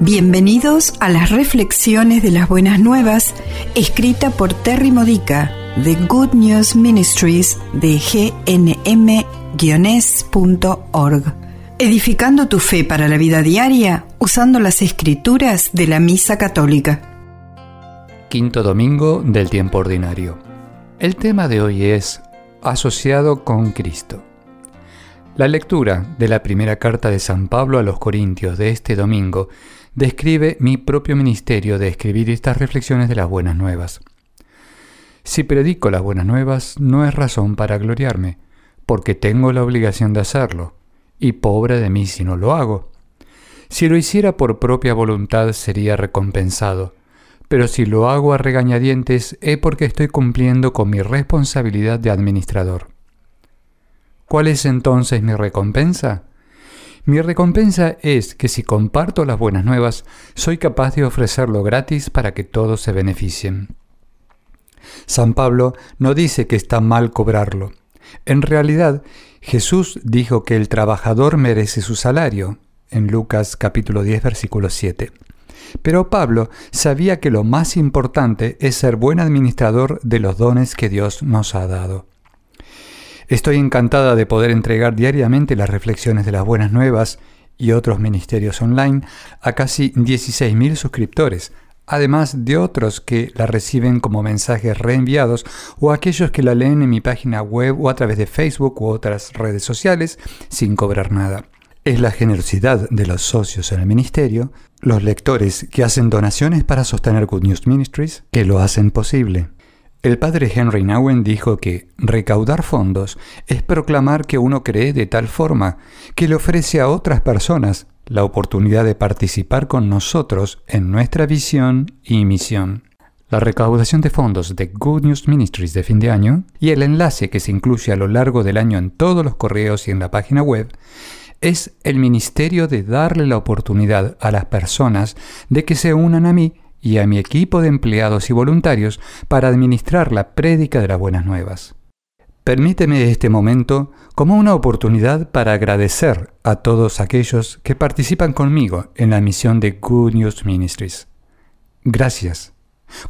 Bienvenidos a las reflexiones de las buenas nuevas, escrita por Terry Modica de Good News Ministries de gnm-es.org. Edificando tu fe para la vida diaria usando las escrituras de la Misa Católica. Quinto domingo del tiempo ordinario. El tema de hoy es asociado con Cristo. La lectura de la primera carta de San Pablo a los Corintios de este domingo describe mi propio ministerio de escribir estas reflexiones de las buenas nuevas. Si predico las buenas nuevas, no es razón para gloriarme, porque tengo la obligación de hacerlo, y pobre de mí si no lo hago. Si lo hiciera por propia voluntad sería recompensado, pero si lo hago a regañadientes es porque estoy cumpliendo con mi responsabilidad de administrador. ¿Cuál es entonces mi recompensa? Mi recompensa es que si comparto las buenas nuevas, soy capaz de ofrecerlo gratis para que todos se beneficien. San Pablo no dice que está mal cobrarlo. En realidad, Jesús dijo que el trabajador merece su salario, en Lucas capítulo 10 versículo 7. Pero Pablo sabía que lo más importante es ser buen administrador de los dones que Dios nos ha dado. Estoy encantada de poder entregar diariamente las reflexiones de las buenas nuevas y otros ministerios online a casi 16.000 suscriptores, además de otros que la reciben como mensajes reenviados o aquellos que la leen en mi página web o a través de Facebook u otras redes sociales sin cobrar nada. Es la generosidad de los socios en el ministerio, los lectores que hacen donaciones para sostener Good News Ministries, que lo hacen posible. El padre Henry Nowen dijo que recaudar fondos es proclamar que uno cree de tal forma que le ofrece a otras personas la oportunidad de participar con nosotros en nuestra visión y misión. La recaudación de fondos de Good News Ministries de fin de año y el enlace que se incluye a lo largo del año en todos los correos y en la página web es el ministerio de darle la oportunidad a las personas de que se unan a mí y a mi equipo de empleados y voluntarios para administrar la prédica de las buenas nuevas. Permíteme este momento como una oportunidad para agradecer a todos aquellos que participan conmigo en la misión de Good News Ministries. Gracias.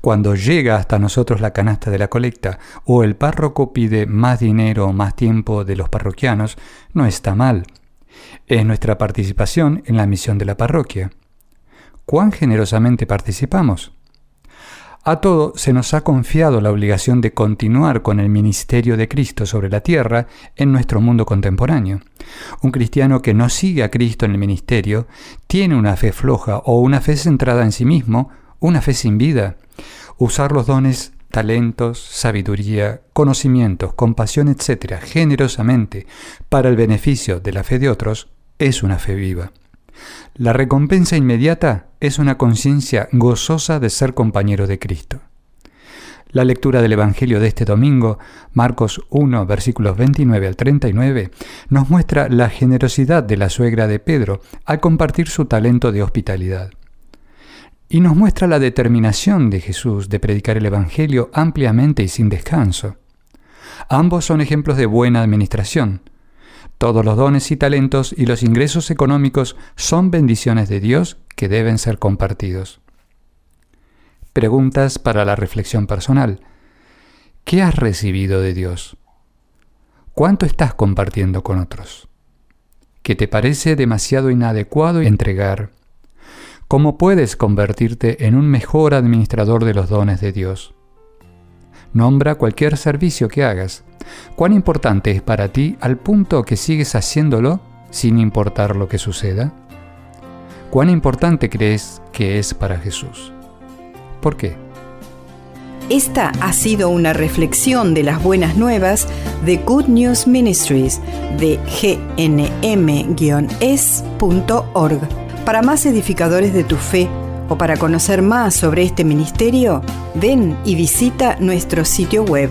Cuando llega hasta nosotros la canasta de la colecta o el párroco pide más dinero o más tiempo de los parroquianos, no está mal. Es nuestra participación en la misión de la parroquia cuán generosamente participamos. A todo se nos ha confiado la obligación de continuar con el ministerio de Cristo sobre la tierra en nuestro mundo contemporáneo. Un cristiano que no sigue a Cristo en el ministerio tiene una fe floja o una fe centrada en sí mismo, una fe sin vida. Usar los dones, talentos, sabiduría, conocimientos, compasión, etc., generosamente para el beneficio de la fe de otros es una fe viva. La recompensa inmediata es una conciencia gozosa de ser compañero de Cristo. La lectura del Evangelio de este domingo, Marcos 1, versículos 29 al 39, nos muestra la generosidad de la suegra de Pedro al compartir su talento de hospitalidad. Y nos muestra la determinación de Jesús de predicar el Evangelio ampliamente y sin descanso. Ambos son ejemplos de buena administración, todos los dones y talentos y los ingresos económicos son bendiciones de Dios que deben ser compartidos. Preguntas para la reflexión personal. ¿Qué has recibido de Dios? ¿Cuánto estás compartiendo con otros? ¿Qué te parece demasiado inadecuado entregar? ¿Cómo puedes convertirte en un mejor administrador de los dones de Dios? Nombra cualquier servicio que hagas. ¿Cuán importante es para ti al punto que sigues haciéndolo sin importar lo que suceda? ¿Cuán importante crees que es para Jesús? ¿Por qué? Esta ha sido una reflexión de las buenas nuevas de Good News Ministries de gnm-es.org. Para más edificadores de tu fe, o para conocer más sobre este ministerio, ven y visita nuestro sitio web.